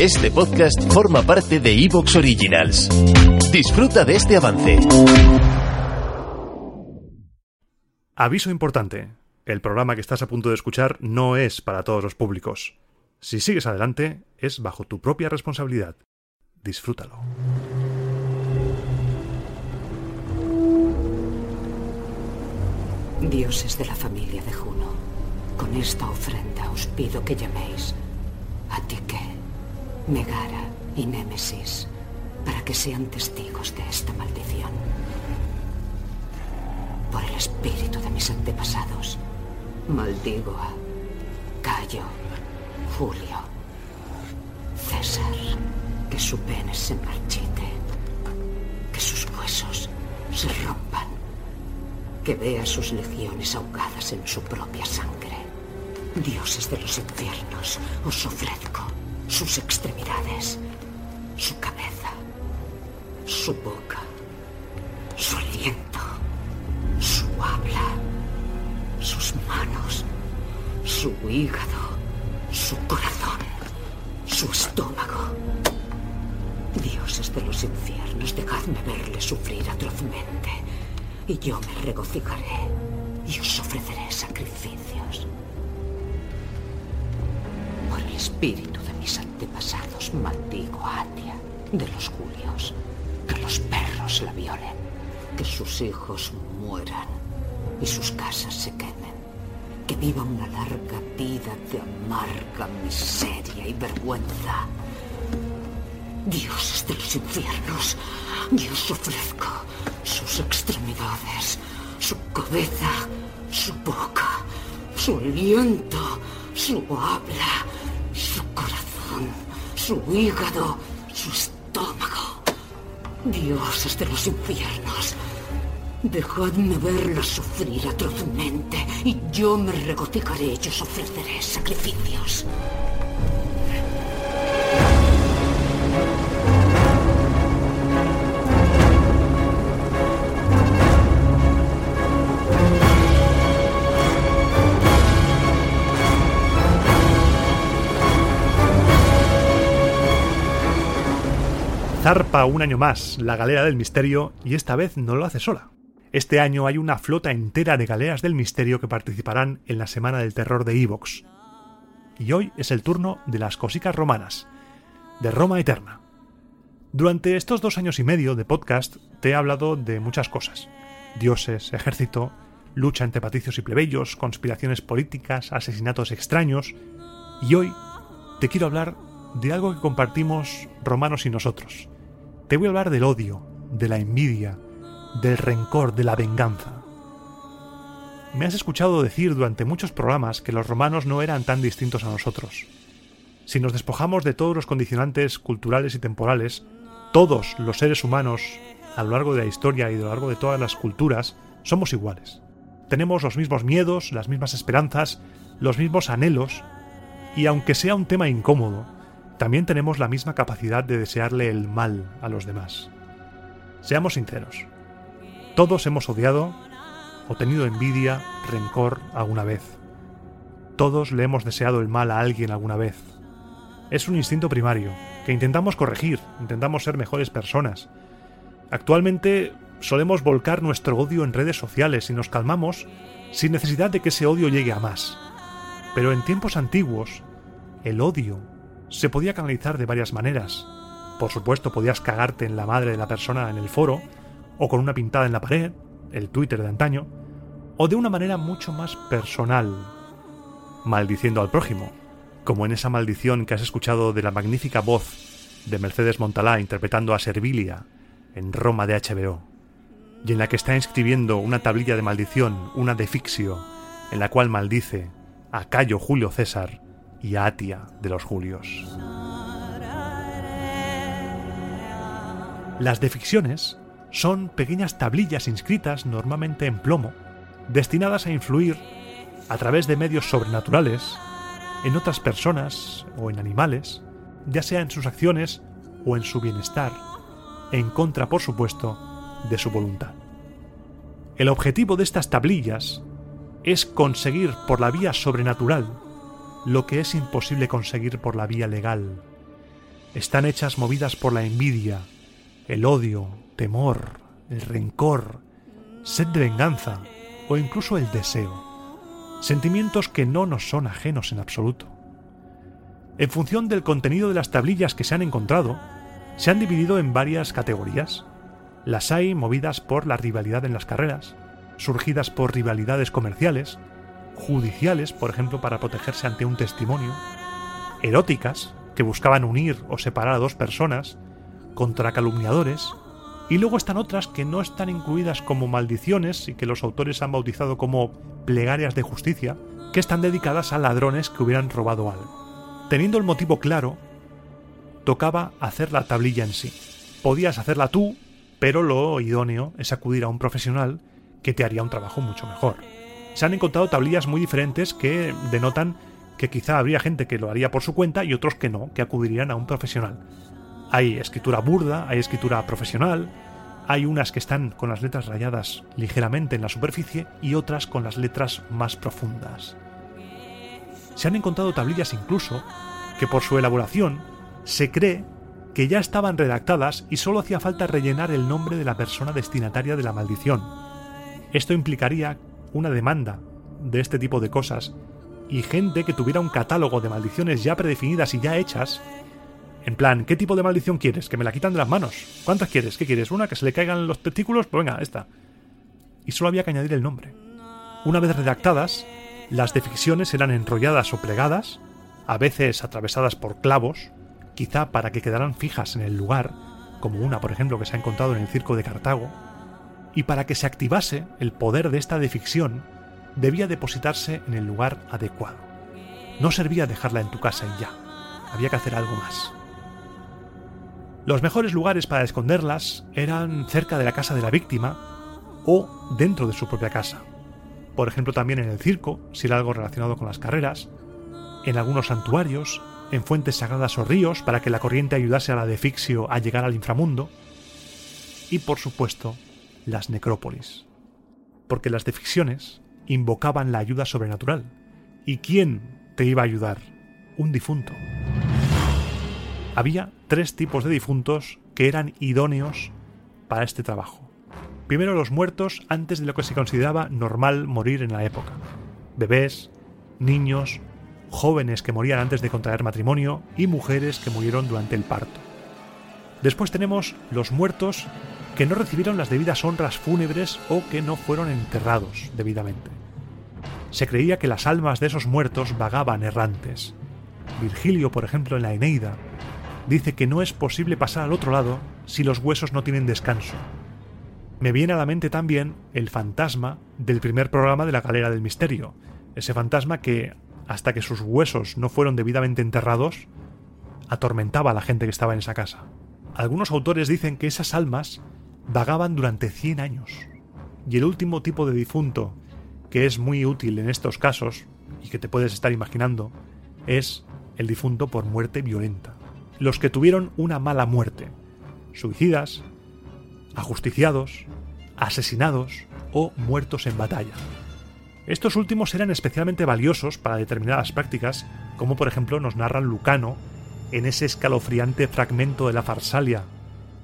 Este podcast forma parte de Evox Originals. Disfruta de este avance. Aviso importante. El programa que estás a punto de escuchar no es para todos los públicos. Si sigues adelante, es bajo tu propia responsabilidad. Disfrútalo. Dioses de la familia de Juno, con esta ofrenda os pido que llaméis a Tique, Megara y Némesis para que sean testigos de esta maldición. Por el espíritu de mis antepasados, maldigo a Cayo, Julio, César, que su pene se marchite, que sus huesos se rompan, que vea sus legiones ahogadas en su propia sangre. Dioses de los infiernos, os ofrezco sus extremidades, su cabeza, su boca, su aliento, su habla, sus manos, su hígado, su corazón, su estómago. Dioses de los infiernos, dejadme verle sufrir atrozmente, y yo me regocijaré y os ofreceré sacrificios. Espíritu de mis antepasados maldigo a Atia de los Julios. Que los perros la violen. Que sus hijos mueran y sus casas se quemen. Que viva una larga vida de amarga miseria y vergüenza. Dioses de los infiernos, yo os ofrezco sus extremidades, su cabeza, su boca, su aliento, su habla, su hígado, su estómago. Dioses de los infiernos, dejadme verlas sufrir atrozmente y yo me regocijaré y os ofreceré sacrificios. Zarpa un año más la galera del misterio y esta vez no lo hace sola. Este año hay una flota entera de galeras del misterio que participarán en la Semana del Terror de Evox. Y hoy es el turno de las cosicas romanas, de Roma Eterna. Durante estos dos años y medio de podcast te he hablado de muchas cosas. Dioses, ejército, lucha entre patricios y plebeyos, conspiraciones políticas, asesinatos extraños. Y hoy te quiero hablar de algo que compartimos romanos y nosotros. Te voy a hablar del odio, de la envidia, del rencor, de la venganza. Me has escuchado decir durante muchos programas que los romanos no eran tan distintos a nosotros. Si nos despojamos de todos los condicionantes culturales y temporales, todos los seres humanos, a lo largo de la historia y a lo largo de todas las culturas, somos iguales. Tenemos los mismos miedos, las mismas esperanzas, los mismos anhelos, y aunque sea un tema incómodo, también tenemos la misma capacidad de desearle el mal a los demás. Seamos sinceros. Todos hemos odiado o tenido envidia, rencor alguna vez. Todos le hemos deseado el mal a alguien alguna vez. Es un instinto primario, que intentamos corregir, intentamos ser mejores personas. Actualmente solemos volcar nuestro odio en redes sociales y nos calmamos sin necesidad de que ese odio llegue a más. Pero en tiempos antiguos, el odio se podía canalizar de varias maneras. Por supuesto, podías cagarte en la madre de la persona en el foro, o con una pintada en la pared, el Twitter de antaño, o de una manera mucho más personal, maldiciendo al prójimo, como en esa maldición que has escuchado de la magnífica voz de Mercedes Montalá interpretando a Servilia en Roma de HBO, y en la que está escribiendo una tablilla de maldición, una de Fixio, en la cual maldice a Cayo Julio César y Atia de los Julios. Las deficciones son pequeñas tablillas inscritas normalmente en plomo, destinadas a influir, a través de medios sobrenaturales, en otras personas o en animales, ya sea en sus acciones o en su bienestar, en contra, por supuesto, de su voluntad. El objetivo de estas tablillas es conseguir por la vía sobrenatural lo que es imposible conseguir por la vía legal. Están hechas movidas por la envidia, el odio, temor, el rencor, sed de venganza o incluso el deseo. Sentimientos que no nos son ajenos en absoluto. En función del contenido de las tablillas que se han encontrado, se han dividido en varias categorías. Las hay movidas por la rivalidad en las carreras, surgidas por rivalidades comerciales, judiciales, por ejemplo, para protegerse ante un testimonio, eróticas, que buscaban unir o separar a dos personas, contra calumniadores, y luego están otras que no están incluidas como maldiciones y que los autores han bautizado como plegarias de justicia, que están dedicadas a ladrones que hubieran robado algo. Teniendo el motivo claro, tocaba hacer la tablilla en sí. Podías hacerla tú, pero lo idóneo es acudir a un profesional que te haría un trabajo mucho mejor. Se han encontrado tablillas muy diferentes que denotan que quizá habría gente que lo haría por su cuenta y otros que no, que acudirían a un profesional. Hay escritura burda, hay escritura profesional, hay unas que están con las letras rayadas ligeramente en la superficie y otras con las letras más profundas. Se han encontrado tablillas incluso que por su elaboración se cree que ya estaban redactadas y solo hacía falta rellenar el nombre de la persona destinataria de la maldición. Esto implicaría una demanda de este tipo de cosas y gente que tuviera un catálogo de maldiciones ya predefinidas y ya hechas en plan, ¿qué tipo de maldición quieres? Que me la quitan de las manos. ¿Cuántas quieres? ¿Qué quieres? ¿Una? ¿Que se le caigan los testículos? Pues venga, esta. Y solo había que añadir el nombre. Una vez redactadas, las deficciones eran enrolladas o plegadas, a veces atravesadas por clavos, quizá para que quedaran fijas en el lugar, como una, por ejemplo, que se ha encontrado en el circo de Cartago, y para que se activase el poder de esta deficción, debía depositarse en el lugar adecuado. No servía dejarla en tu casa y ya, había que hacer algo más. Los mejores lugares para esconderlas eran cerca de la casa de la víctima o dentro de su propia casa. Por ejemplo, también en el circo, si era algo relacionado con las carreras, en algunos santuarios, en fuentes sagradas o ríos para que la corriente ayudase a la defixio a llegar al inframundo, y por supuesto, las necrópolis. Porque las deficciones invocaban la ayuda sobrenatural. ¿Y quién te iba a ayudar? Un difunto había tres tipos de difuntos que eran idóneos para este trabajo. Primero los muertos antes de lo que se consideraba normal morir en la época. Bebés, niños, jóvenes que morían antes de contraer matrimonio y mujeres que murieron durante el parto. Después tenemos los muertos que no recibieron las debidas honras fúnebres o que no fueron enterrados debidamente. Se creía que las almas de esos muertos vagaban errantes. Virgilio, por ejemplo, en la Eneida, dice que no es posible pasar al otro lado si los huesos no tienen descanso. Me viene a la mente también el fantasma del primer programa de la Galera del Misterio, ese fantasma que, hasta que sus huesos no fueron debidamente enterrados, atormentaba a la gente que estaba en esa casa. Algunos autores dicen que esas almas vagaban durante 100 años. Y el último tipo de difunto, que es muy útil en estos casos, y que te puedes estar imaginando, es el difunto por muerte violenta los que tuvieron una mala muerte, suicidas, ajusticiados, asesinados o muertos en batalla. Estos últimos eran especialmente valiosos para determinadas prácticas, como por ejemplo nos narra Lucano en ese escalofriante fragmento de la Farsalia,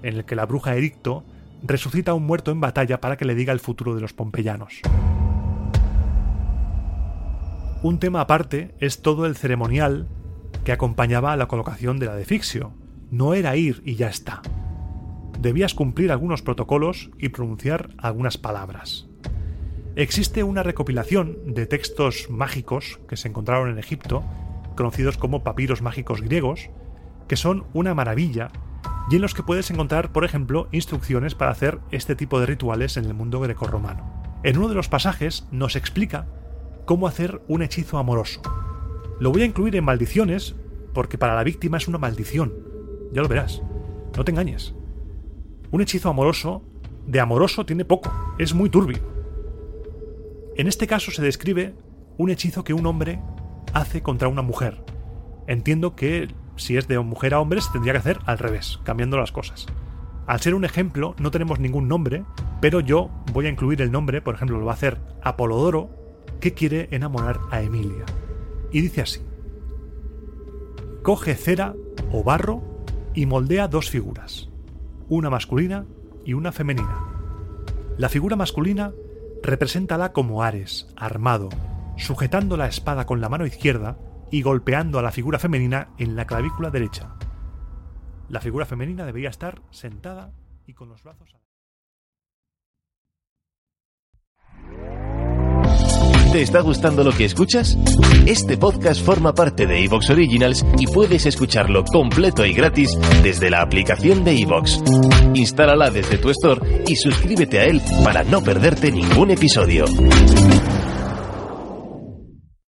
en el que la bruja Ericto resucita a un muerto en batalla para que le diga el futuro de los pompeyanos. Un tema aparte es todo el ceremonial que acompañaba a la colocación de la defixio. No era ir y ya está. Debías cumplir algunos protocolos y pronunciar algunas palabras. Existe una recopilación de textos mágicos que se encontraron en Egipto, conocidos como papiros mágicos griegos, que son una maravilla y en los que puedes encontrar, por ejemplo, instrucciones para hacer este tipo de rituales en el mundo grecorromano. En uno de los pasajes nos explica cómo hacer un hechizo amoroso, lo voy a incluir en maldiciones porque para la víctima es una maldición. Ya lo verás. No te engañes. Un hechizo amoroso, de amoroso tiene poco, es muy turbio. En este caso se describe un hechizo que un hombre hace contra una mujer. Entiendo que si es de mujer a hombre se tendría que hacer al revés, cambiando las cosas. Al ser un ejemplo, no tenemos ningún nombre, pero yo voy a incluir el nombre, por ejemplo, lo va a hacer Apolodoro, que quiere enamorar a Emilia. Y dice así: Coge cera o barro y moldea dos figuras, una masculina y una femenina. La figura masculina represéntala como Ares, armado, sujetando la espada con la mano izquierda y golpeando a la figura femenina en la clavícula derecha. La figura femenina debería estar sentada y con los brazos ¿Te está gustando lo que escuchas? Este podcast forma parte de Evox Originals y puedes escucharlo completo y gratis desde la aplicación de Evox. Instálala desde tu store y suscríbete a él para no perderte ningún episodio.